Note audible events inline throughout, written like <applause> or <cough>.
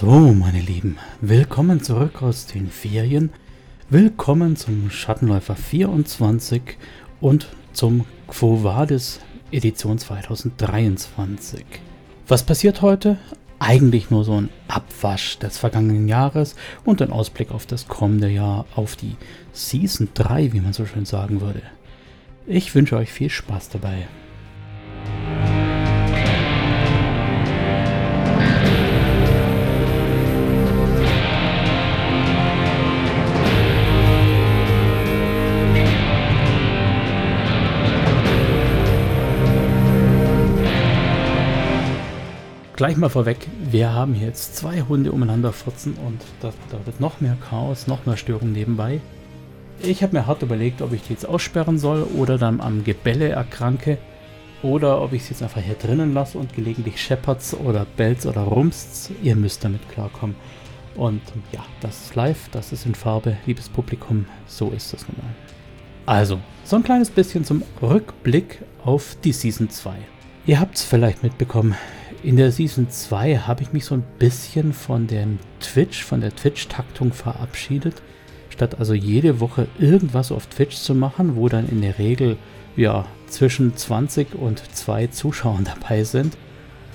So, meine Lieben, willkommen zurück aus den Ferien. Willkommen zum Schattenläufer 24 und zum Quo Vadis Edition 2023. Was passiert heute? Eigentlich nur so ein Abwasch des vergangenen Jahres und ein Ausblick auf das kommende Jahr, auf die Season 3, wie man so schön sagen würde. Ich wünsche euch viel Spaß dabei. Gleich mal vorweg, wir haben hier jetzt zwei Hunde umeinander furzen und da, da wird noch mehr Chaos, noch mehr Störung nebenbei. Ich habe mir hart überlegt, ob ich die jetzt aussperren soll oder dann am Gebelle erkranke oder ob ich sie jetzt einfach hier drinnen lasse und gelegentlich scheppert's oder bellt's oder rumst's. Ihr müsst damit klarkommen. Und ja, das ist live, das ist in Farbe, liebes Publikum, so ist das nun mal. Also, so ein kleines bisschen zum Rückblick auf die Season 2. Ihr habt es vielleicht mitbekommen, in der Season 2 habe ich mich so ein bisschen von dem Twitch, von der Twitch-Taktung verabschiedet statt also jede Woche irgendwas auf Twitch zu machen, wo dann in der Regel ja zwischen 20 und 2 Zuschauern <laughs> dabei sind,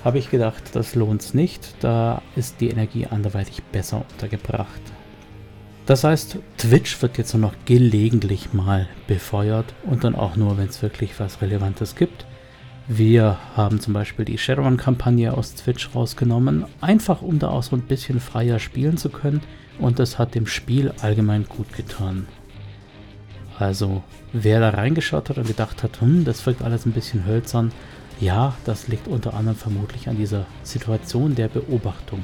habe ich gedacht, das lohnt es nicht. Da ist die Energie anderweitig besser untergebracht. Das heißt, Twitch wird jetzt nur noch gelegentlich mal befeuert und dann auch nur, wenn es wirklich was Relevantes gibt. Wir haben zum Beispiel die Shadowrun-Kampagne aus Twitch rausgenommen, einfach um da auch so ein bisschen freier spielen zu können und das hat dem Spiel allgemein gut getan. Also, wer da reingeschaut hat und gedacht hat, hm, das wirkt alles ein bisschen hölzern, ja, das liegt unter anderem vermutlich an dieser Situation der Beobachtung.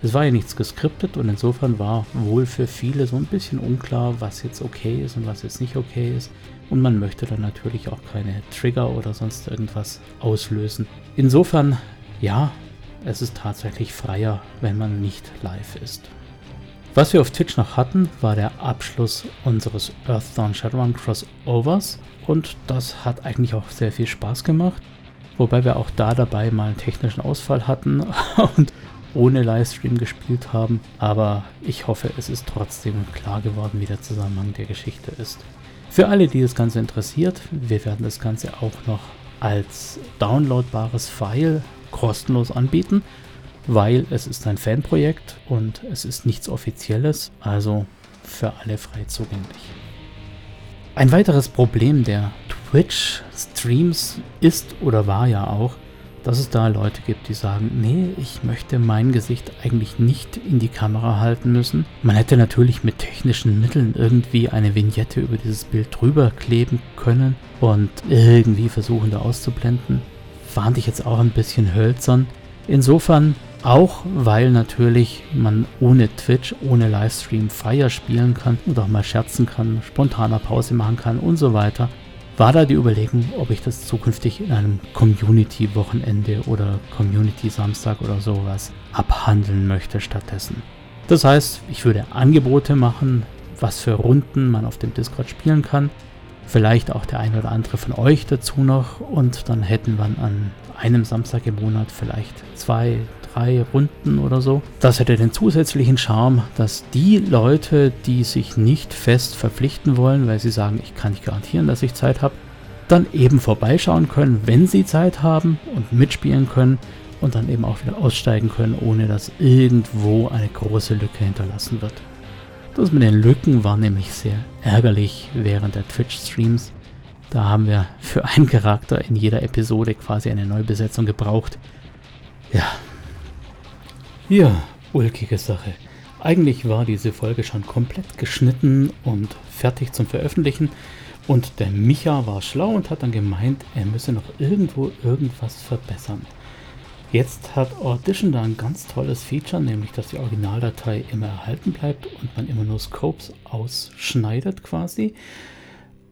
Es war ja nichts geskriptet und insofern war wohl für viele so ein bisschen unklar, was jetzt okay ist und was jetzt nicht okay ist. Und man möchte dann natürlich auch keine Trigger oder sonst irgendwas auslösen. Insofern, ja, es ist tatsächlich freier, wenn man nicht live ist. Was wir auf Twitch noch hatten, war der Abschluss unseres Earthdawn Shadowrun Crossovers und das hat eigentlich auch sehr viel Spaß gemacht, wobei wir auch da dabei mal einen technischen Ausfall hatten <laughs> und ohne Livestream gespielt haben, aber ich hoffe, es ist trotzdem klar geworden, wie der Zusammenhang der Geschichte ist. Für alle, die das Ganze interessiert, wir werden das Ganze auch noch als downloadbares File kostenlos anbieten weil es ist ein Fanprojekt und es ist nichts Offizielles, also für alle frei zugänglich. Ein weiteres Problem der Twitch-Streams ist oder war ja auch, dass es da Leute gibt, die sagen, nee, ich möchte mein Gesicht eigentlich nicht in die Kamera halten müssen. Man hätte natürlich mit technischen Mitteln irgendwie eine Vignette über dieses Bild drüber kleben können und irgendwie versuchen da auszublenden. Fand ich jetzt auch ein bisschen hölzern. Insofern auch weil natürlich man ohne Twitch, ohne Livestream Fire spielen kann und auch mal scherzen kann, spontaner Pause machen kann und so weiter. War da die Überlegung, ob ich das zukünftig in einem Community-Wochenende oder Community-Samstag oder sowas abhandeln möchte stattdessen. Das heißt, ich würde Angebote machen, was für Runden man auf dem Discord spielen kann. Vielleicht auch der ein oder andere von euch dazu noch. Und dann hätten wir an einem Samstag im Monat vielleicht zwei, drei Runden oder so. Das hätte den zusätzlichen Charme, dass die Leute, die sich nicht fest verpflichten wollen, weil sie sagen, ich kann nicht garantieren, dass ich Zeit habe, dann eben vorbeischauen können, wenn sie Zeit haben und mitspielen können und dann eben auch wieder aussteigen können, ohne dass irgendwo eine große Lücke hinterlassen wird. Das mit den Lücken war nämlich sehr ärgerlich während der Twitch-Streams. Da haben wir für einen Charakter in jeder Episode quasi eine Neubesetzung gebraucht. Ja, ja, ulkige Sache. Eigentlich war diese Folge schon komplett geschnitten und fertig zum Veröffentlichen. Und der Micha war schlau und hat dann gemeint, er müsse noch irgendwo irgendwas verbessern. Jetzt hat Audition da ein ganz tolles Feature, nämlich dass die Originaldatei immer erhalten bleibt und man immer nur Scopes ausschneidet quasi.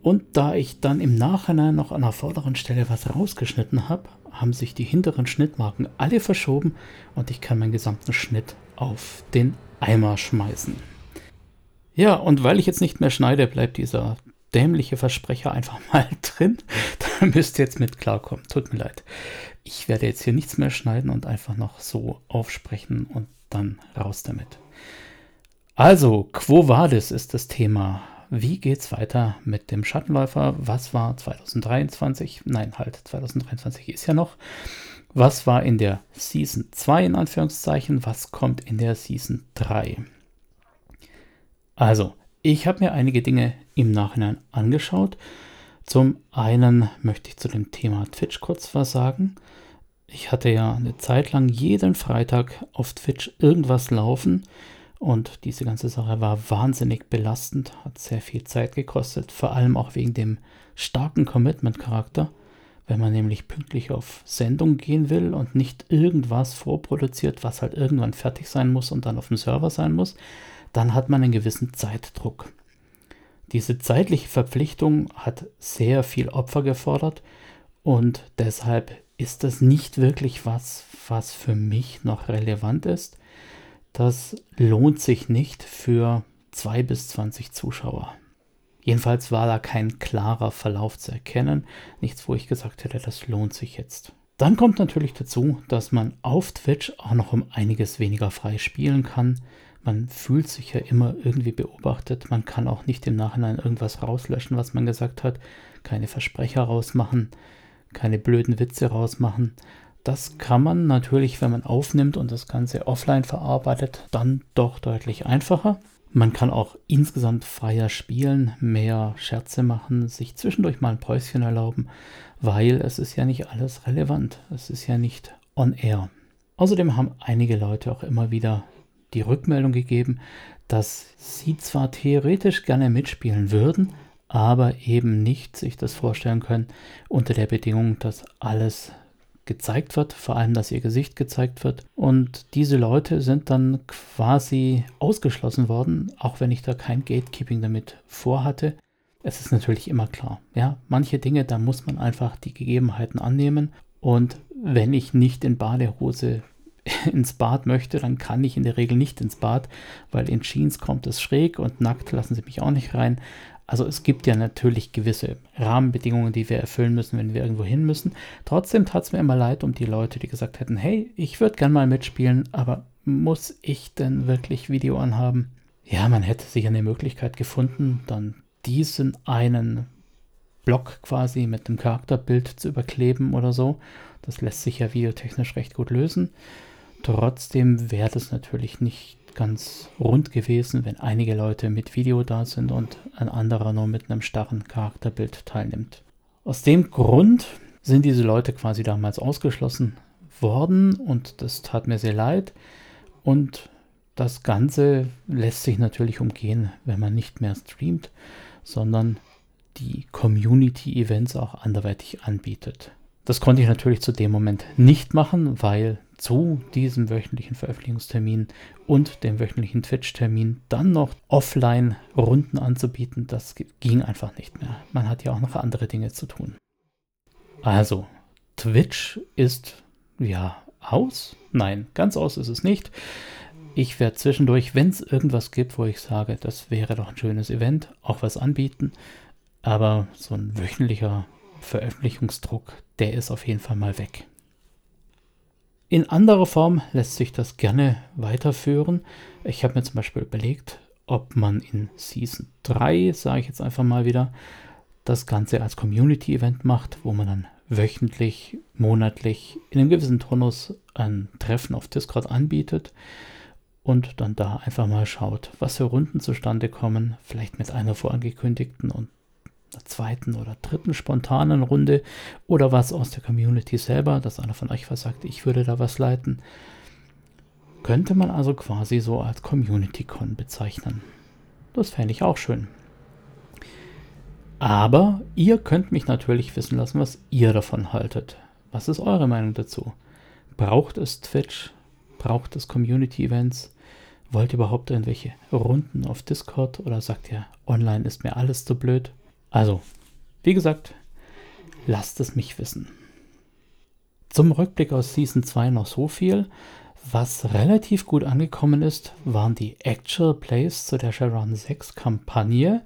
Und da ich dann im Nachhinein noch an der vorderen Stelle was rausgeschnitten habe, haben sich die hinteren Schnittmarken alle verschoben und ich kann meinen gesamten Schnitt auf den Eimer schmeißen. Ja, und weil ich jetzt nicht mehr schneide, bleibt dieser dämliche Versprecher einfach <laughs> mal drin. Da müsst ihr jetzt mit klarkommen. Tut mir leid. Ich werde jetzt hier nichts mehr schneiden und einfach noch so aufsprechen und dann raus damit. Also, Quo Vadis ist das Thema. Wie geht's weiter mit dem Schattenläufer? Was war 2023? Nein, halt, 2023 ist ja noch. Was war in der Season 2 in Anführungszeichen? Was kommt in der Season 3? Also, ich habe mir einige Dinge im Nachhinein angeschaut. Zum einen möchte ich zu dem Thema Twitch kurz was sagen. Ich hatte ja eine Zeit lang jeden Freitag auf Twitch irgendwas laufen und diese ganze Sache war wahnsinnig belastend, hat sehr viel Zeit gekostet, vor allem auch wegen dem starken Commitment-Charakter. Wenn man nämlich pünktlich auf Sendung gehen will und nicht irgendwas vorproduziert, was halt irgendwann fertig sein muss und dann auf dem Server sein muss, dann hat man einen gewissen Zeitdruck. Diese zeitliche Verpflichtung hat sehr viel Opfer gefordert und deshalb ist das nicht wirklich was, was für mich noch relevant ist. Das lohnt sich nicht für 2 bis 20 Zuschauer. Jedenfalls war da kein klarer Verlauf zu erkennen. Nichts, wo ich gesagt hätte, das lohnt sich jetzt. Dann kommt natürlich dazu, dass man auf Twitch auch noch um einiges weniger frei spielen kann. Man fühlt sich ja immer irgendwie beobachtet. Man kann auch nicht im Nachhinein irgendwas rauslöschen, was man gesagt hat. Keine Versprecher rausmachen, keine blöden Witze rausmachen. Das kann man natürlich, wenn man aufnimmt und das Ganze offline verarbeitet, dann doch deutlich einfacher. Man kann auch insgesamt freier spielen, mehr Scherze machen, sich zwischendurch mal ein Päuschen erlauben, weil es ist ja nicht alles relevant. Es ist ja nicht on air. Außerdem haben einige Leute auch immer wieder die Rückmeldung gegeben, dass sie zwar theoretisch gerne mitspielen würden, aber eben nicht sich das vorstellen können unter der Bedingung, dass alles gezeigt wird, vor allem, dass ihr Gesicht gezeigt wird. Und diese Leute sind dann quasi ausgeschlossen worden, auch wenn ich da kein Gatekeeping damit vorhatte. Es ist natürlich immer klar, ja, manche Dinge, da muss man einfach die Gegebenheiten annehmen. Und wenn ich nicht in Badehose <laughs> ins Bad möchte, dann kann ich in der Regel nicht ins Bad, weil in Jeans kommt es schräg und nackt lassen sie mich auch nicht rein. Also es gibt ja natürlich gewisse Rahmenbedingungen, die wir erfüllen müssen, wenn wir irgendwo hin müssen. Trotzdem tat es mir immer leid um die Leute, die gesagt hätten, hey, ich würde gern mal mitspielen, aber muss ich denn wirklich Video anhaben? Ja, man hätte sicher eine Möglichkeit gefunden, dann diesen einen Block quasi mit dem Charakterbild zu überkleben oder so. Das lässt sich ja videotechnisch recht gut lösen. Trotzdem wäre das natürlich nicht ganz rund gewesen, wenn einige Leute mit Video da sind und ein anderer nur mit einem starren Charakterbild teilnimmt. Aus dem Grund sind diese Leute quasi damals ausgeschlossen worden und das tat mir sehr leid. Und das Ganze lässt sich natürlich umgehen, wenn man nicht mehr streamt, sondern die Community-Events auch anderweitig anbietet. Das konnte ich natürlich zu dem Moment nicht machen, weil zu diesem wöchentlichen Veröffentlichungstermin und dem wöchentlichen Twitch-Termin dann noch offline Runden anzubieten, das ging einfach nicht mehr. Man hat ja auch noch andere Dinge zu tun. Also, Twitch ist ja aus? Nein, ganz aus ist es nicht. Ich werde zwischendurch, wenn es irgendwas gibt, wo ich sage, das wäre doch ein schönes Event, auch was anbieten. Aber so ein wöchentlicher Veröffentlichungsdruck, der ist auf jeden Fall mal weg. In anderer Form lässt sich das gerne weiterführen. Ich habe mir zum Beispiel überlegt, ob man in Season 3, sage ich jetzt einfach mal wieder, das Ganze als Community-Event macht, wo man dann wöchentlich, monatlich in einem gewissen Turnus ein Treffen auf Discord anbietet und dann da einfach mal schaut, was für Runden zustande kommen, vielleicht mit einer vorangekündigten und einer zweiten oder dritten spontanen Runde oder was aus der Community selber, dass einer von euch was sagt, ich würde da was leiten. Könnte man also quasi so als Community-Con bezeichnen. Das fände ich auch schön. Aber ihr könnt mich natürlich wissen lassen, was ihr davon haltet. Was ist eure Meinung dazu? Braucht es Twitch? Braucht es Community-Events? Wollt ihr überhaupt irgendwelche Runden auf Discord oder sagt ihr, online ist mir alles zu blöd? Also, wie gesagt, lasst es mich wissen. Zum Rückblick aus Season 2 noch so viel. Was relativ gut angekommen ist, waren die Actual Plays zu der Sharon 6 Kampagne.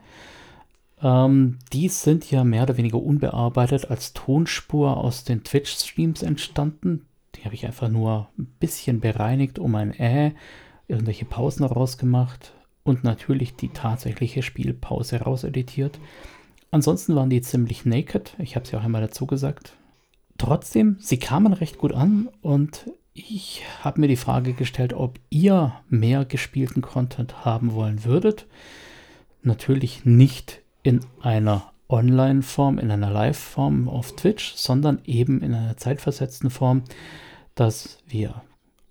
Ähm, die sind ja mehr oder weniger unbearbeitet als Tonspur aus den Twitch-Streams entstanden. Die habe ich einfach nur ein bisschen bereinigt, um ein Äh, irgendwelche Pausen rausgemacht und natürlich die tatsächliche Spielpause rauseditiert. Ansonsten waren die ziemlich naked. Ich habe ja auch einmal dazu gesagt. Trotzdem, sie kamen recht gut an und ich habe mir die Frage gestellt, ob ihr mehr gespielten Content haben wollen würdet. Natürlich nicht in einer Online-Form, in einer Live-Form auf Twitch, sondern eben in einer zeitversetzten Form, dass wir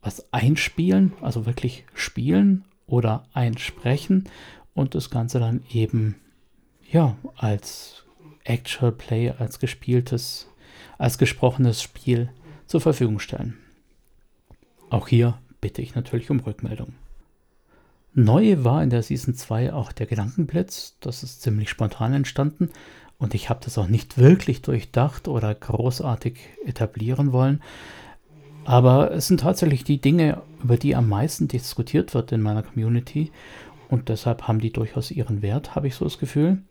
was einspielen, also wirklich spielen oder einsprechen und das Ganze dann eben ja als Actual Play, als gespieltes, als gesprochenes Spiel zur Verfügung stellen. Auch hier bitte ich natürlich um Rückmeldung. Neu war in der Season 2 auch der Gedankenblitz. Das ist ziemlich spontan entstanden und ich habe das auch nicht wirklich durchdacht oder großartig etablieren wollen. Aber es sind tatsächlich die Dinge, über die am meisten diskutiert wird in meiner Community und deshalb haben die durchaus ihren Wert, habe ich so das Gefühl.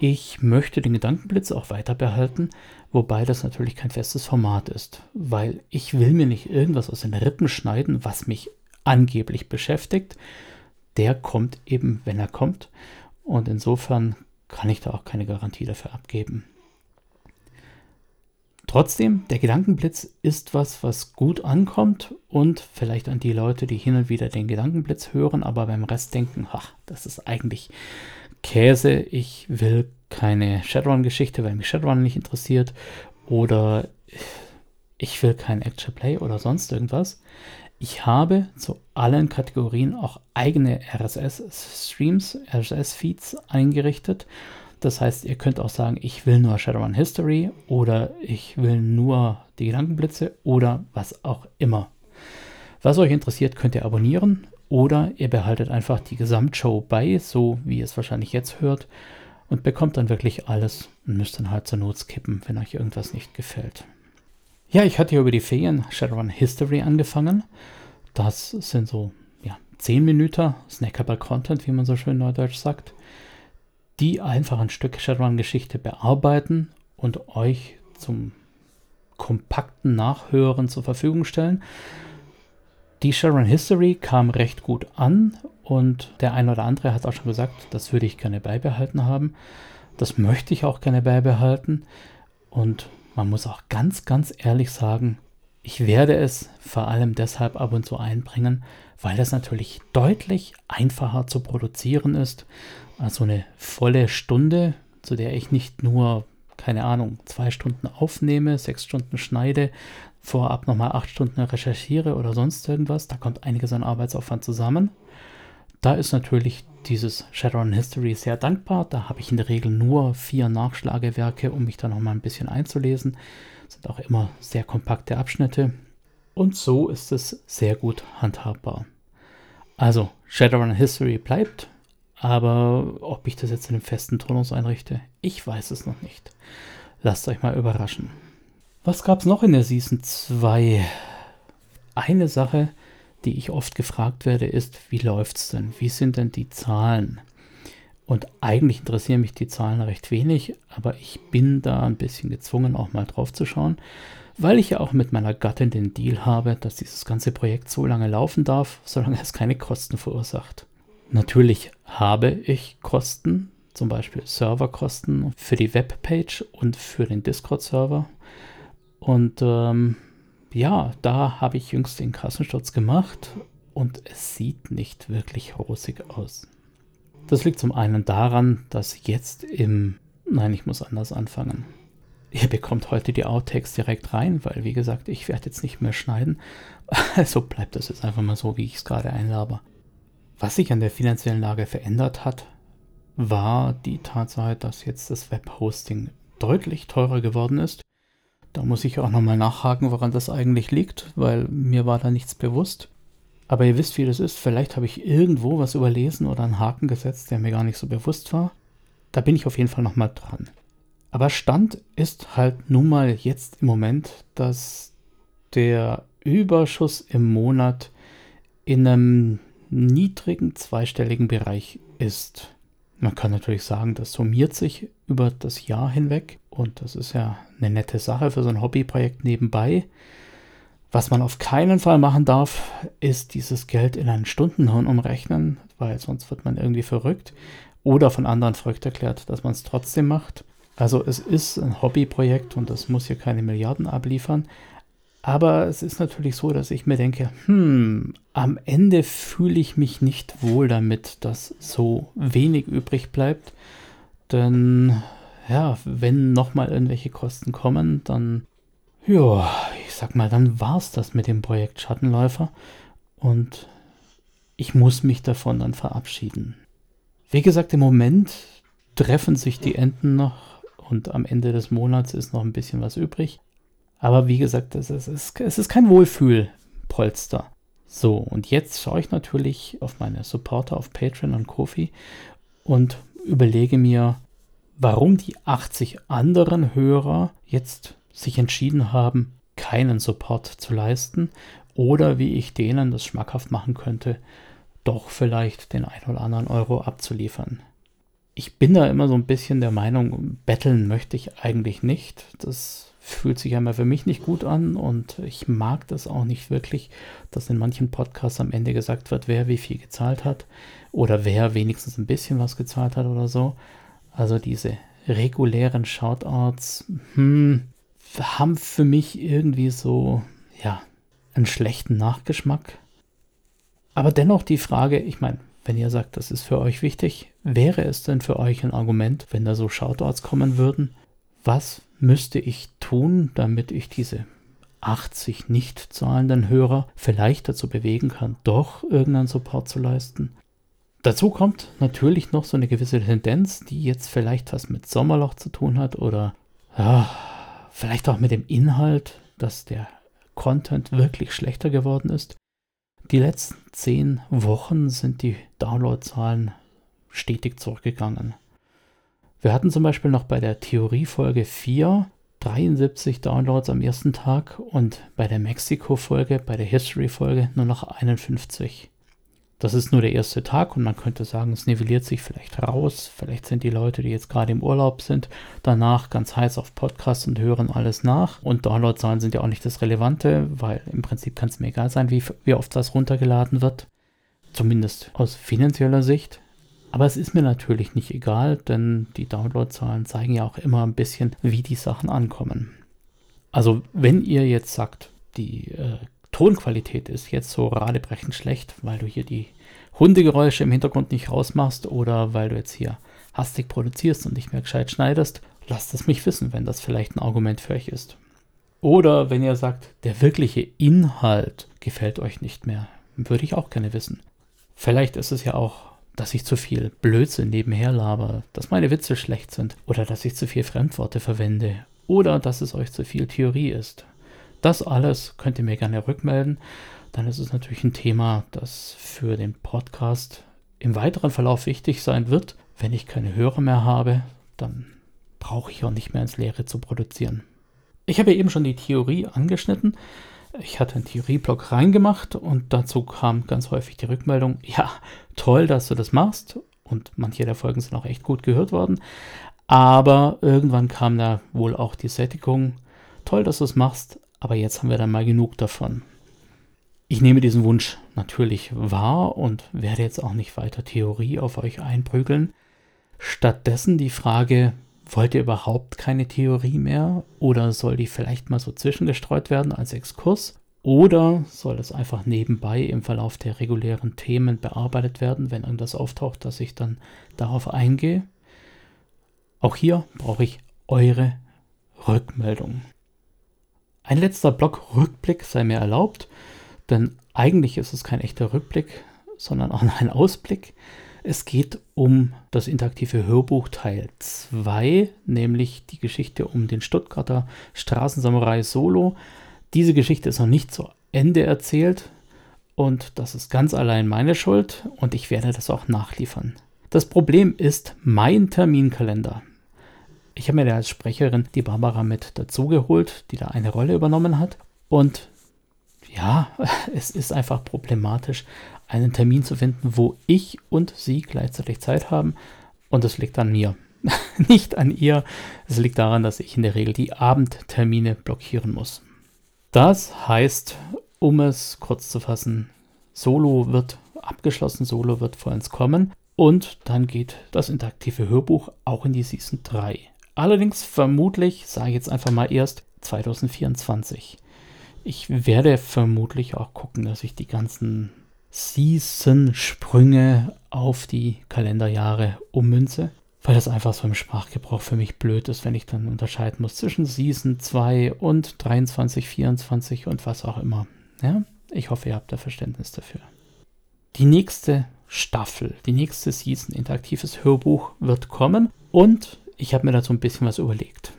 Ich möchte den Gedankenblitz auch weiter behalten, wobei das natürlich kein festes Format ist, weil ich will mir nicht irgendwas aus den Rippen schneiden, was mich angeblich beschäftigt. Der kommt eben, wenn er kommt. Und insofern kann ich da auch keine Garantie dafür abgeben. Trotzdem, der Gedankenblitz ist was, was gut ankommt und vielleicht an die Leute, die hin und wieder den Gedankenblitz hören, aber beim Rest denken, ach, das ist eigentlich Käse, ich will keine Shadowrun-Geschichte, weil mich Shadowrun nicht interessiert oder ich will kein Action Play oder sonst irgendwas. Ich habe zu allen Kategorien auch eigene RSS-Streams, RSS-Feeds eingerichtet. Das heißt, ihr könnt auch sagen, ich will nur Shadowrun History oder ich will nur die Gedankenblitze oder was auch immer. Was euch interessiert, könnt ihr abonnieren oder ihr behaltet einfach die Gesamtshow bei, so wie ihr es wahrscheinlich jetzt hört, und bekommt dann wirklich alles und müsst dann halt zur Not skippen, wenn euch irgendwas nicht gefällt. Ja, ich hatte ja über die Ferien Shadowrun History angefangen. Das sind so ja, 10 Minuten snackable Content, wie man so schön neudeutsch sagt, die einfach ein Stück Shadowrun-Geschichte bearbeiten und euch zum kompakten Nachhören zur Verfügung stellen. Die Sharon History kam recht gut an und der eine oder andere hat auch schon gesagt, das würde ich gerne beibehalten haben. Das möchte ich auch gerne beibehalten. Und man muss auch ganz, ganz ehrlich sagen, ich werde es vor allem deshalb ab und zu einbringen, weil das natürlich deutlich einfacher zu produzieren ist. Also eine volle Stunde, zu der ich nicht nur, keine Ahnung, zwei Stunden aufnehme, sechs Stunden schneide, vorab nochmal acht Stunden recherchiere oder sonst irgendwas. Da kommt einiges an Arbeitsaufwand zusammen. Da ist natürlich dieses Shadowrun History sehr dankbar. Da habe ich in der Regel nur vier Nachschlagewerke, um mich da nochmal ein bisschen einzulesen. Das sind auch immer sehr kompakte Abschnitte. Und so ist es sehr gut handhabbar. Also, Shadowrun History bleibt, aber ob ich das jetzt in einem festen Tonus einrichte, ich weiß es noch nicht. Lasst euch mal überraschen. Was gab es noch in der Season 2? Eine Sache, die ich oft gefragt werde, ist, wie läuft es denn? Wie sind denn die Zahlen? Und eigentlich interessieren mich die Zahlen recht wenig, aber ich bin da ein bisschen gezwungen, auch mal drauf zu schauen, weil ich ja auch mit meiner Gattin den Deal habe, dass dieses ganze Projekt so lange laufen darf, solange es keine Kosten verursacht. Natürlich habe ich Kosten, zum Beispiel Serverkosten für die Webpage und für den Discord-Server. Und ähm, ja, da habe ich jüngst den Kassensturz gemacht und es sieht nicht wirklich rosig aus. Das liegt zum einen daran, dass jetzt im... Nein, ich muss anders anfangen. Ihr bekommt heute die Outtakes direkt rein, weil wie gesagt, ich werde jetzt nicht mehr schneiden. <laughs> Also bleibt das jetzt einfach mal so, wie ich es gerade einlaber. Was sich an der finanziellen Lage verändert hat, war die Tatsache, dass jetzt das Webhosting deutlich teurer geworden ist da muss ich auch nochmal nachhaken, woran das eigentlich liegt, weil mir war da nichts bewusst. Aber ihr wisst, wie das ist. Vielleicht habe ich irgendwo was überlesen oder einen Haken gesetzt, der mir gar nicht so bewusst war. Da bin ich auf jeden Fall nochmal dran. Aber Stand ist halt nun mal jetzt im Moment, dass der Überschuss im Monat in einem niedrigen zweistelligen Bereich ist. Man kann natürlich sagen, das summiert sich über das Jahr hinweg und das ist ja eine nette Sache für so ein Hobbyprojekt nebenbei. Was man auf keinen Fall machen darf, ist dieses Geld in einen Stundenlohn umrechnen, weil sonst wird man irgendwie verrückt oder von anderen verrückt erklärt, dass man es trotzdem macht. Also es ist ein Hobbyprojekt und das muss hier keine Milliarden abliefern. Aber es ist natürlich so, dass ich mir denke, hm, am Ende fühle ich mich nicht wohl damit, dass so wenig übrig bleibt. Denn ja, wenn nochmal irgendwelche Kosten kommen, dann ja, ich sag mal, dann war es das mit dem Projekt Schattenläufer und ich muss mich davon dann verabschieden. Wie gesagt, im Moment treffen sich die Enden noch und am Ende des Monats ist noch ein bisschen was übrig. Aber wie gesagt, es ist, es ist kein Wohlfühlpolster. So, und jetzt schaue ich natürlich auf meine Supporter auf Patreon und Kofi und überlege mir, warum die 80 anderen Hörer jetzt sich entschieden haben, keinen Support zu leisten oder wie ich denen das schmackhaft machen könnte, doch vielleicht den ein oder anderen Euro abzuliefern. Ich bin da immer so ein bisschen der Meinung, betteln möchte ich eigentlich nicht. Das fühlt sich einmal für mich nicht gut an und ich mag das auch nicht wirklich, dass in manchen Podcasts am Ende gesagt wird, wer wie viel gezahlt hat oder wer wenigstens ein bisschen was gezahlt hat oder so. Also diese regulären Shoutouts, hm, haben für mich irgendwie so, ja, einen schlechten Nachgeschmack. Aber dennoch die Frage, ich meine, wenn ihr sagt, das ist für euch wichtig, wäre es denn für euch ein Argument, wenn da so Shoutouts kommen würden? Was müsste ich tun, damit ich diese 80 nicht zahlenden Hörer vielleicht dazu bewegen kann, doch irgendeinen Support zu leisten? Dazu kommt natürlich noch so eine gewisse Tendenz, die jetzt vielleicht was mit Sommerloch zu tun hat oder ja, vielleicht auch mit dem Inhalt, dass der Content wirklich schlechter geworden ist. Die letzten zehn Wochen sind die Downloadzahlen stetig zurückgegangen. Wir hatten zum Beispiel noch bei der Theoriefolge 4 73 Downloads am ersten Tag und bei der Mexiko-Folge, bei der History-Folge nur noch 51. Das ist nur der erste Tag und man könnte sagen, es nivelliert sich vielleicht raus. Vielleicht sind die Leute, die jetzt gerade im Urlaub sind, danach ganz heiß auf Podcasts und hören alles nach. Und Downloadzahlen sind ja auch nicht das Relevante, weil im Prinzip kann es mir egal sein, wie, wie oft das runtergeladen wird. Zumindest aus finanzieller Sicht. Aber es ist mir natürlich nicht egal, denn die Downloadzahlen zeigen ja auch immer ein bisschen, wie die Sachen ankommen. Also wenn ihr jetzt sagt, die äh, Tonqualität ist jetzt so radebrechend schlecht, weil du hier die Hundegeräusche im Hintergrund nicht rausmachst oder weil du jetzt hier hastig produzierst und nicht mehr gescheit schneidest, lasst es mich wissen, wenn das vielleicht ein Argument für euch ist. Oder wenn ihr sagt, der wirkliche Inhalt gefällt euch nicht mehr, würde ich auch gerne wissen. Vielleicht ist es ja auch, dass ich zu viel Blödsinn nebenher laber, dass meine Witze schlecht sind oder dass ich zu viel Fremdworte verwende oder dass es euch zu viel Theorie ist. Das alles könnt ihr mir gerne rückmelden. Dann ist es natürlich ein Thema, das für den Podcast im weiteren Verlauf wichtig sein wird. Wenn ich keine Hörer mehr habe, dann brauche ich auch nicht mehr ins Leere zu produzieren. Ich habe eben schon die Theorie angeschnitten. Ich hatte einen Theorieblock reingemacht und dazu kam ganz häufig die Rückmeldung, ja, toll, dass du das machst. Und manche der Folgen sind auch echt gut gehört worden. Aber irgendwann kam da wohl auch die Sättigung, toll, dass du es machst, aber jetzt haben wir dann mal genug davon. Ich nehme diesen Wunsch natürlich wahr und werde jetzt auch nicht weiter Theorie auf euch einprügeln. Stattdessen die Frage, wollt ihr überhaupt keine Theorie mehr oder soll die vielleicht mal so zwischengestreut werden als Exkurs? Oder soll es einfach nebenbei im Verlauf der regulären Themen bearbeitet werden, wenn irgendwas auftaucht, dass ich dann darauf eingehe? Auch hier brauche ich eure Rückmeldung. Ein letzter Block Rückblick sei mir erlaubt, denn eigentlich ist es kein echter Rückblick, sondern auch ein Ausblick. Es geht um das interaktive Hörbuch Teil 2, nämlich die Geschichte um den Stuttgarter Straßensamurai Solo. Diese Geschichte ist noch nicht zu Ende erzählt und das ist ganz allein meine Schuld und ich werde das auch nachliefern. Das Problem ist mein Terminkalender. Ich habe mir da als Sprecherin die Barbara mit dazugeholt, die da eine Rolle übernommen hat. Und ja, <laughs> es ist einfach problematisch, einen Termin zu finden, wo ich und sie gleichzeitig Zeit haben. Und das liegt an mir. <laughs> Nicht an ihr. Es liegt daran, dass ich in der Regel die Abendtermine blockieren muss. Das heißt, um es kurz zu fassen, Solo wird abgeschlossen, Solo wird vollends kommen und dann geht das interaktive Hörbuch auch in die Season 3. Allerdings vermutlich, sage ich jetzt einfach mal erst 2024. Ich werde vermutlich auch gucken, dass ich die ganzen Season-Sprünge auf die Kalenderjahre ummünze, weil das einfach so im Sprachgebrauch für mich blöd ist, wenn ich dann unterscheiden muss zwischen Season 2 und 23, 24 und was auch immer. Ja, ich hoffe, ihr habt da Verständnis dafür. Die nächste Staffel, die nächste Season interaktives Hörbuch wird kommen und ich habe mir dazu ein bisschen was überlegt.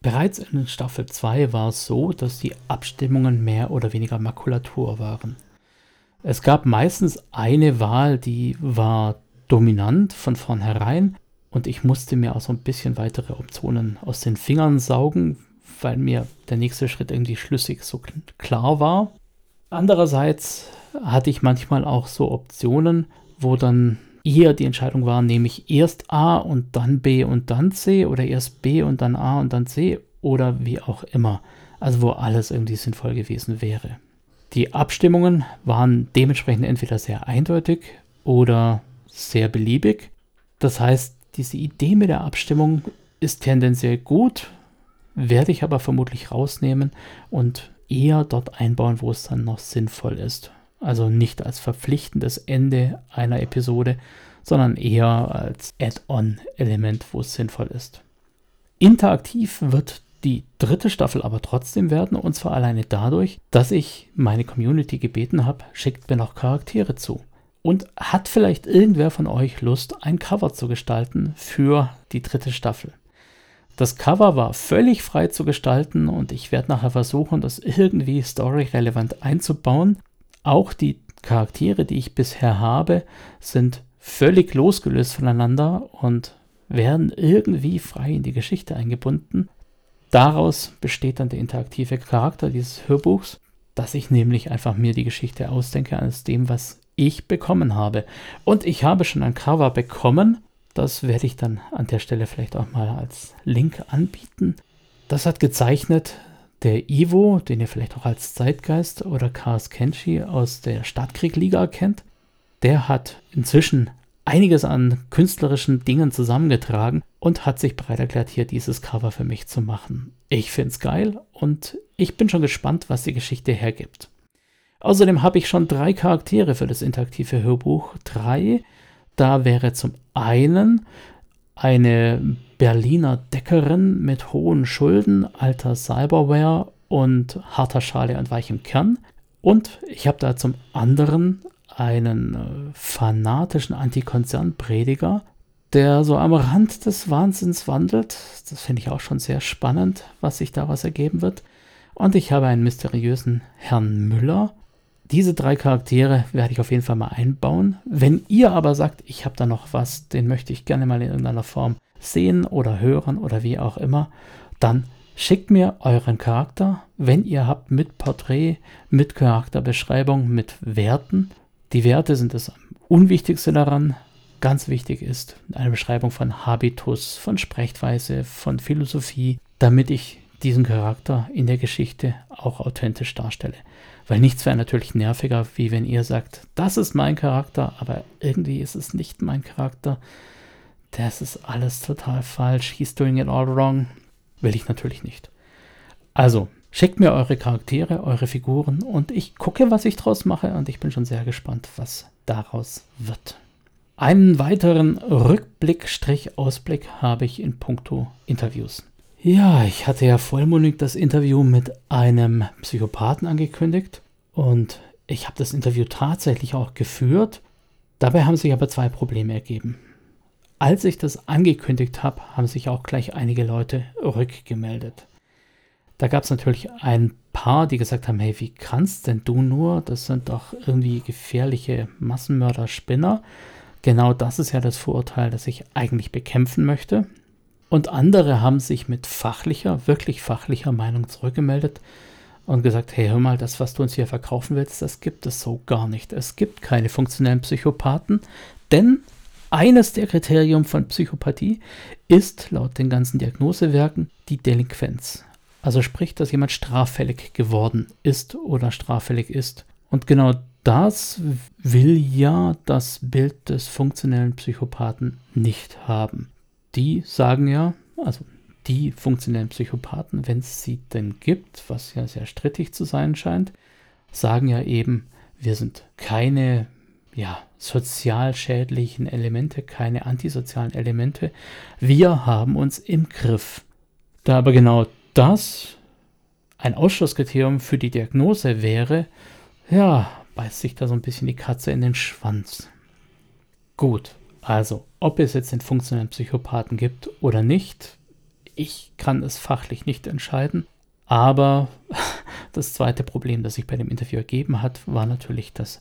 Bereits in Staffel 2 war es so, dass die Abstimmungen mehr oder weniger Makulatur waren. Es gab meistens eine Wahl, die war dominant von vornherein und ich musste mir auch so ein bisschen weitere Optionen aus den Fingern saugen, weil mir der nächste Schritt irgendwie schlüssig so klar war. Andererseits hatte ich manchmal auch so Optionen, wo dann eher die Entscheidung war, nehme ich erst A und dann B und dann C oder erst B und dann A und dann C oder wie auch immer. Also wo alles irgendwie sinnvoll gewesen wäre. Die Abstimmungen waren dementsprechend entweder sehr eindeutig oder sehr beliebig. Das heißt, diese Idee mit der Abstimmung ist tendenziell gut, werde ich aber vermutlich rausnehmen und eher dort einbauen, wo es dann noch sinnvoll ist. Also nicht als verpflichtendes Ende einer Episode, sondern eher als Add-on-Element, wo es sinnvoll ist. Interaktiv wird die dritte Staffel aber trotzdem werden, und zwar alleine dadurch, dass ich meine Community gebeten habe, schickt mir noch Charaktere zu. Und hat vielleicht irgendwer von euch Lust, ein Cover zu gestalten für die dritte Staffel? Das Cover war völlig frei zu gestalten und ich werde nachher versuchen, das irgendwie storyrelevant einzubauen. Auch die Charaktere, die ich bisher habe, sind völlig losgelöst voneinander und werden irgendwie frei in die Geschichte eingebunden. Daraus besteht dann der interaktive Charakter dieses Hörbuchs, dass ich nämlich einfach mir die Geschichte ausdenke aus dem, was ich bekommen habe. Und ich habe schon ein Cover bekommen. Das werde ich dann an der Stelle vielleicht auch mal als Link anbieten. Das hat gezeichnet der Ivo, den ihr vielleicht auch als Zeitgeist oder Chaos Kenshi aus der Stadtkrieg-Liga kennt. Der hat inzwischen einiges an künstlerischen Dingen zusammengetragen und hat sich bereit erklärt, hier dieses Cover für mich zu machen. Ich finde es geil und ich bin schon gespannt, was die Geschichte hergibt. Außerdem habe ich schon drei Charaktere für das interaktive Hörbuch. Drei. Da wäre zum einen eine Berliner Deckerin mit hohen Schulden, alter Cyberware und harter Schale und weichem Kern. Und ich habe da zum anderen einen äh, fanatischen Antikonzernprediger, der so am Rand des Wahnsinns wandelt. Das finde ich auch schon sehr spannend, was sich daraus ergeben wird. Und ich habe einen mysteriösen Herrn Müller. Diese drei Charaktere werde ich auf jeden Fall mal einbauen. Wenn ihr aber sagt, ich habe da noch was, den möchte ich gerne mal in irgendeiner Form sehen oder hören oder wie auch immer, dann schickt mir euren Charakter, wenn ihr habt, mit Porträt, mit Charakterbeschreibung, mit Werten die Werte sind das Unwichtigste daran. Ganz wichtig ist eine Beschreibung von Habitus, von Sprechweise, von Philosophie, damit ich diesen Charakter in der Geschichte auch authentisch darstelle. Weil nichts wäre natürlich nerviger, wie wenn ihr sagt, das ist mein Charakter, aber irgendwie ist es nicht mein Charakter. Das ist alles total falsch. He's doing it all wrong. Will ich natürlich nicht. Also, Schickt mir eure Charaktere, eure Figuren und ich gucke, was ich draus mache und ich bin schon sehr gespannt, was daraus wird. Einen weiteren Rückblick-Ausblick habe ich in puncto Interviews. Ja, ich hatte ja vollmundig das Interview mit einem Psychopathen angekündigt und ich habe das Interview tatsächlich auch geführt. Dabei haben sich aber zwei Probleme ergeben. Als ich das angekündigt habe, haben sich auch gleich einige Leute rückgemeldet. Da gab es natürlich ein paar, die gesagt haben, hey, wie kannst denn du nur? Das sind doch irgendwie gefährliche Massenmörder-Spinner. Genau das ist ja das Vorurteil, das ich eigentlich bekämpfen möchte. Und andere haben sich mit fachlicher, wirklich fachlicher Meinung zurückgemeldet und gesagt, hey, hör mal, das, was du uns hier verkaufen willst, das gibt es so gar nicht. Es gibt keine funktionellen Psychopathen, denn eines der Kriterien von Psychopathie ist laut den ganzen Diagnosewerken die Delinquenz. Also sprich, dass jemand straffällig geworden ist oder straffällig ist. Und genau das will ja das Bild des funktionellen Psychopathen nicht haben. Die sagen ja, also die funktionellen Psychopathen, wenn es sie denn gibt, was ja sehr strittig zu sein scheint, sagen ja eben, wir sind keine ja, sozial schädlichen Elemente, keine antisozialen Elemente. Wir haben uns im Griff. Da aber genau das ein Ausschlusskriterium für die Diagnose wäre, ja, beißt sich da so ein bisschen die Katze in den Schwanz. Gut, also, ob es jetzt den funktionellen Psychopathen gibt oder nicht, ich kann es fachlich nicht entscheiden. Aber <laughs> das zweite Problem, das sich bei dem Interview ergeben hat, war natürlich, dass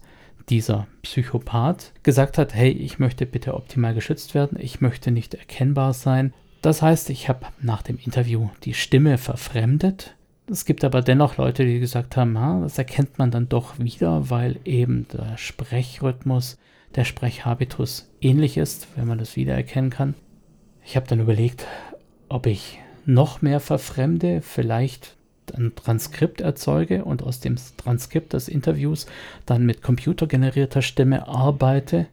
dieser Psychopath gesagt hat, hey, ich möchte bitte optimal geschützt werden, ich möchte nicht erkennbar sein. Das heißt, ich habe nach dem Interview die Stimme verfremdet. Es gibt aber dennoch Leute, die gesagt haben, ha, das erkennt man dann doch wieder, weil eben der Sprechrhythmus, der Sprechhabitus ähnlich ist, wenn man das wiedererkennen kann. Ich habe dann überlegt, ob ich noch mehr verfremde, vielleicht ein Transkript erzeuge und aus dem Transkript des Interviews dann mit computergenerierter Stimme arbeite.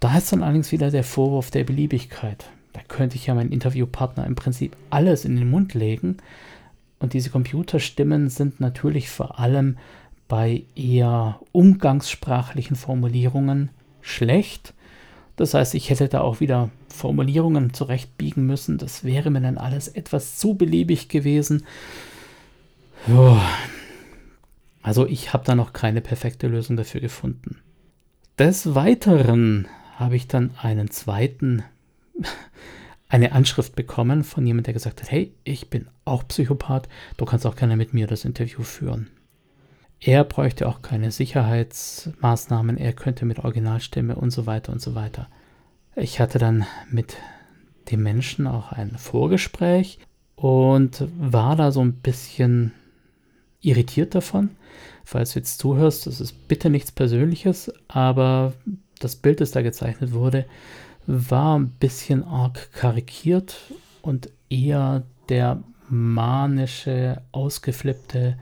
Da ist dann allerdings wieder der Vorwurf der Beliebigkeit. Da könnte ich ja meinen Interviewpartner im Prinzip alles in den Mund legen. Und diese Computerstimmen sind natürlich vor allem bei eher umgangssprachlichen Formulierungen schlecht. Das heißt, ich hätte da auch wieder Formulierungen zurechtbiegen müssen. Das wäre mir dann alles etwas zu beliebig gewesen. Also ich habe da noch keine perfekte Lösung dafür gefunden. Des Weiteren habe ich dann einen zweiten, eine Anschrift bekommen von jemandem, der gesagt hat, hey, ich bin auch Psychopath, du kannst auch gerne mit mir das Interview führen. Er bräuchte auch keine Sicherheitsmaßnahmen, er könnte mit Originalstimme und so weiter und so weiter. Ich hatte dann mit dem Menschen auch ein Vorgespräch und war da so ein bisschen irritiert davon. Falls du jetzt zuhörst, das ist bitte nichts Persönliches, aber das Bild, das da gezeichnet wurde, war ein bisschen arg karikiert und eher der manische, ausgeflippte,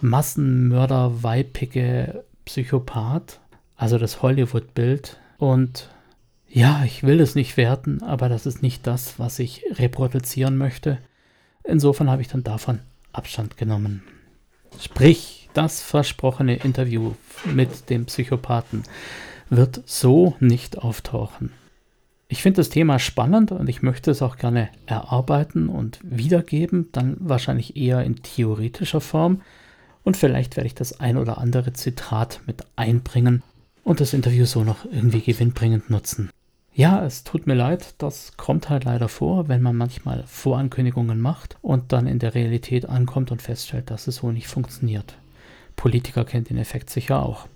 Massenmörder, weipige Psychopath, also das Hollywood-Bild. Und ja, ich will es nicht werten, aber das ist nicht das, was ich reproduzieren möchte. Insofern habe ich dann davon Abstand genommen. Sprich, das versprochene Interview mit dem Psychopathen wird so nicht auftauchen. Ich finde das Thema spannend und ich möchte es auch gerne erarbeiten und wiedergeben, dann wahrscheinlich eher in theoretischer Form. Und vielleicht werde ich das ein oder andere Zitat mit einbringen und das Interview so noch irgendwie gewinnbringend nutzen. Ja, es tut mir leid, das kommt halt leider vor, wenn man manchmal Vorankündigungen macht und dann in der Realität ankommt und feststellt, dass es so nicht funktioniert. Politiker kennt den Effekt sicher auch.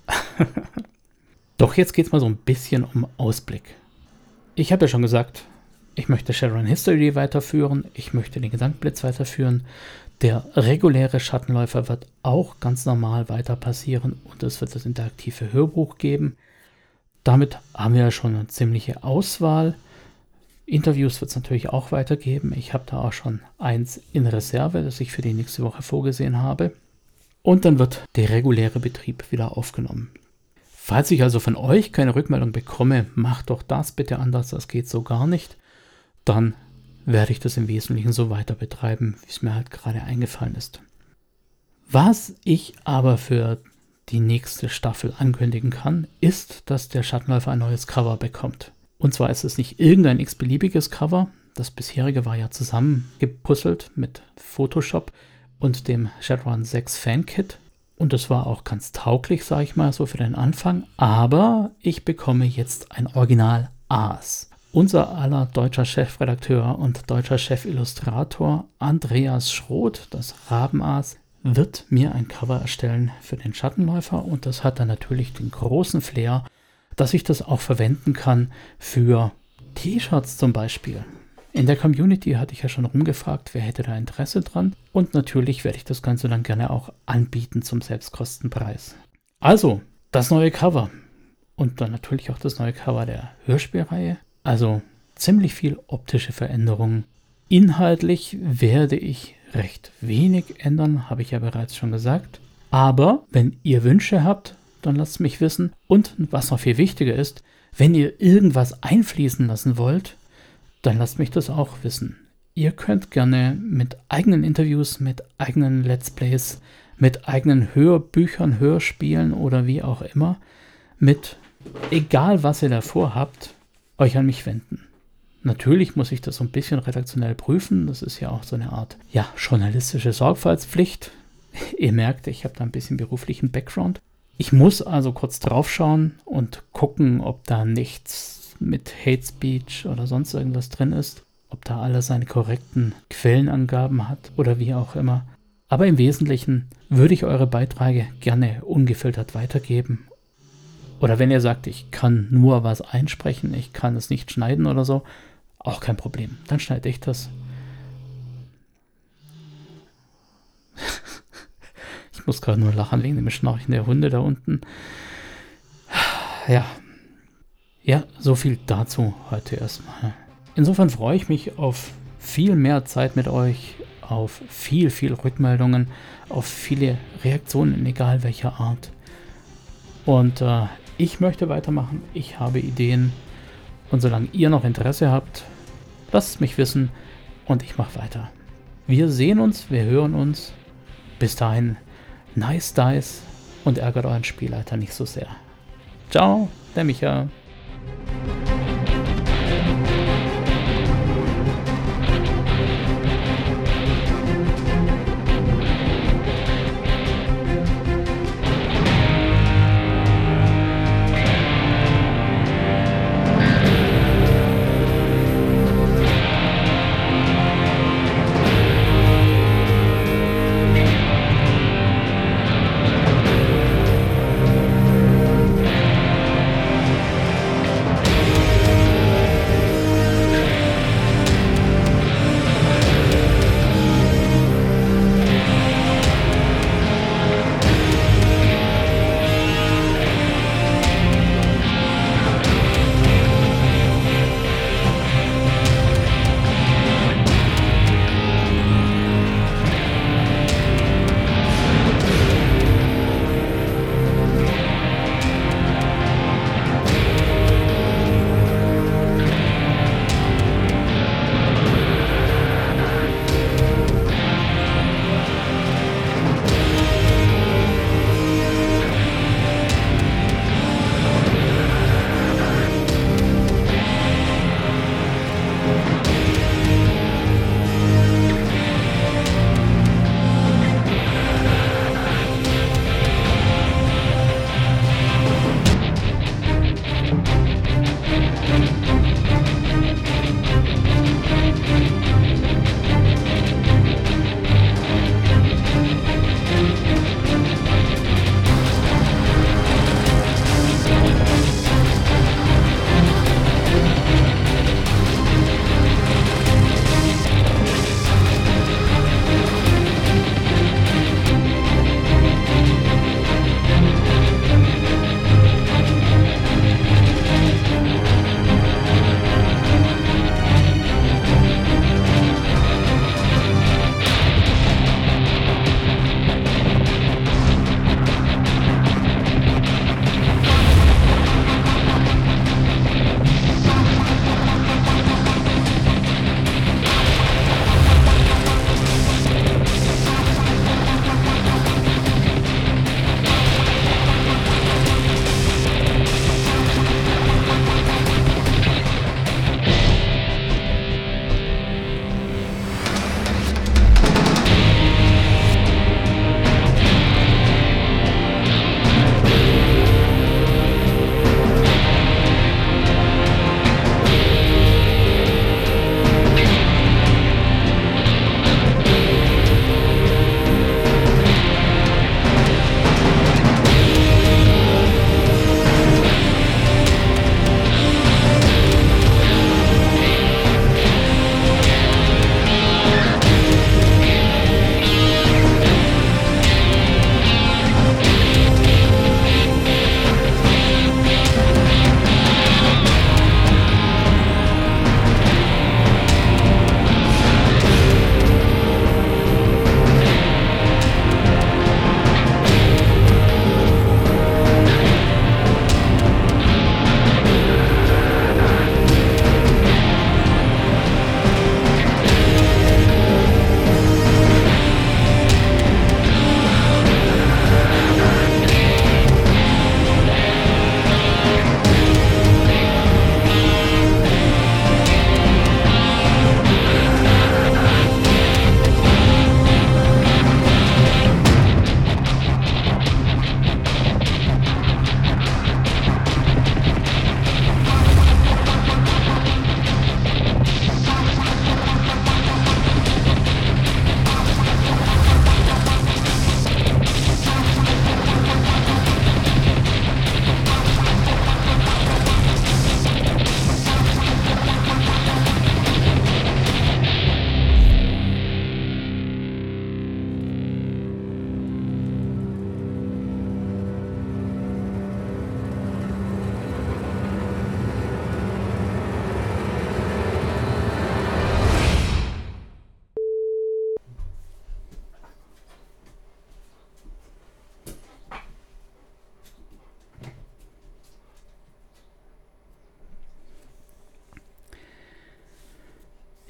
<laughs> Doch jetzt geht es mal so ein bisschen um Ausblick. Ich habe ja schon gesagt, ich möchte Shadowrun History weiterführen, ich möchte den Gedankenblitz weiterführen. Der reguläre Schattenläufer wird auch ganz normal weiter passieren und es wird das interaktive Hörbuch geben. Damit haben wir ja schon eine ziemliche Auswahl. Interviews wird es natürlich auch weitergeben. Ich habe da auch schon eins in Reserve, das ich für die nächste Woche vorgesehen habe. Und dann wird der reguläre Betrieb wieder aufgenommen. Falls ich also von euch keine Rückmeldung bekomme, macht doch das bitte anders, das geht so gar nicht. Dann werde ich das im Wesentlichen so weiter betreiben, wie es mir halt gerade eingefallen ist. Was ich aber für die nächste Staffel ankündigen kann, ist, dass der Schattenläufer ein neues Cover bekommt. Und zwar ist es nicht irgendein x-beliebiges Cover. Das bisherige war ja zusammengepuzzelt mit Photoshop und dem Shadowrun 6 Fankit. Und das war auch ganz tauglich, sage ich mal, so für den Anfang. Aber ich bekomme jetzt ein Original Aas. Unser aller deutscher Chefredakteur und deutscher Chefillustrator Andreas Schroth, das Rabenaas, wird mir ein Cover erstellen für den Schattenläufer und das hat dann natürlich den großen Flair, dass ich das auch verwenden kann für T-Shirts zum Beispiel. In der Community hatte ich ja schon rumgefragt, wer hätte da Interesse dran und natürlich werde ich das Ganze dann gerne auch anbieten zum Selbstkostenpreis. Also, das neue Cover und dann natürlich auch das neue Cover der Hörspielreihe. Also ziemlich viel optische Veränderungen. Inhaltlich werde ich recht wenig ändern, habe ich ja bereits schon gesagt. Aber wenn ihr Wünsche habt, dann lasst mich wissen. Und was noch viel wichtiger ist, wenn ihr irgendwas einfließen lassen wollt, dann lasst mich das auch wissen. Ihr könnt gerne mit eigenen Interviews, mit eigenen Let's Plays, mit eigenen Hörbüchern, Hörspielen oder wie auch immer, mit egal was ihr davor habt, euch an mich wenden. Natürlich muss ich das so ein bisschen redaktionell prüfen. Das ist ja auch so eine Art, ja, journalistische Sorgfaltspflicht. <laughs> ihr merkt, ich habe da ein bisschen beruflichen Background. Ich muss also kurz draufschauen und gucken, ob da nichts mit Hate Speech oder sonst irgendwas drin ist ob da alles seine korrekten Quellenangaben hat oder wie auch immer. Aber im Wesentlichen würde ich eure Beiträge gerne ungefiltert weitergeben. Oder wenn ihr sagt, ich kann nur was einsprechen, ich kann es nicht schneiden oder so, auch kein Problem. Dann schneide ich das. <laughs> ich muss gerade nur lachen wegen dem Schnarchen der Hunde da unten. Ja. Ja, so viel dazu heute erstmal. Insofern freue ich mich auf viel mehr Zeit mit euch, auf viel, viel Rückmeldungen, auf viele Reaktionen, egal welcher Art. Und äh, ich möchte weitermachen, ich habe Ideen und solange ihr noch Interesse habt, lasst mich wissen und ich mache weiter. Wir sehen uns, wir hören uns. Bis dahin, nice dice und ärgert euren Spielleiter nicht so sehr. Ciao, der Micha. thank you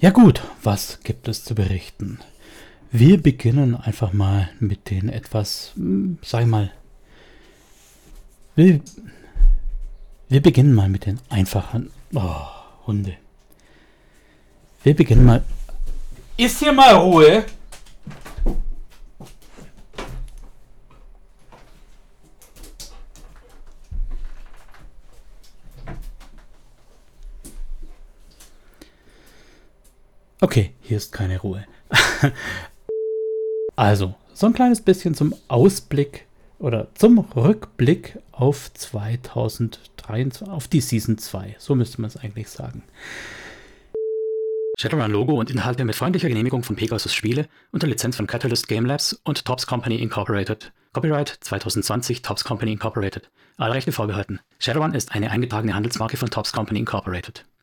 Ja gut, was gibt es zu berichten? Wir beginnen einfach mal mit den etwas, hm, sag ich mal, wir, wir beginnen mal mit den einfachen, oh, Hunde. Wir beginnen mal, ist hier mal Ruhe? Okay, hier ist keine Ruhe. <laughs> also, so ein kleines bisschen zum Ausblick oder zum Rückblick auf 2023, auf die Season 2. So müsste man es eigentlich sagen. Shadowrun-Logo und Inhalte mit freundlicher Genehmigung von Pegasus Spiele unter Lizenz von Catalyst Game Labs und Tops Company Incorporated. Copyright 2020 Tops Company Incorporated. Alle Rechte vorbehalten. Shadowrun ist eine eingetragene Handelsmarke von Tops Company Incorporated.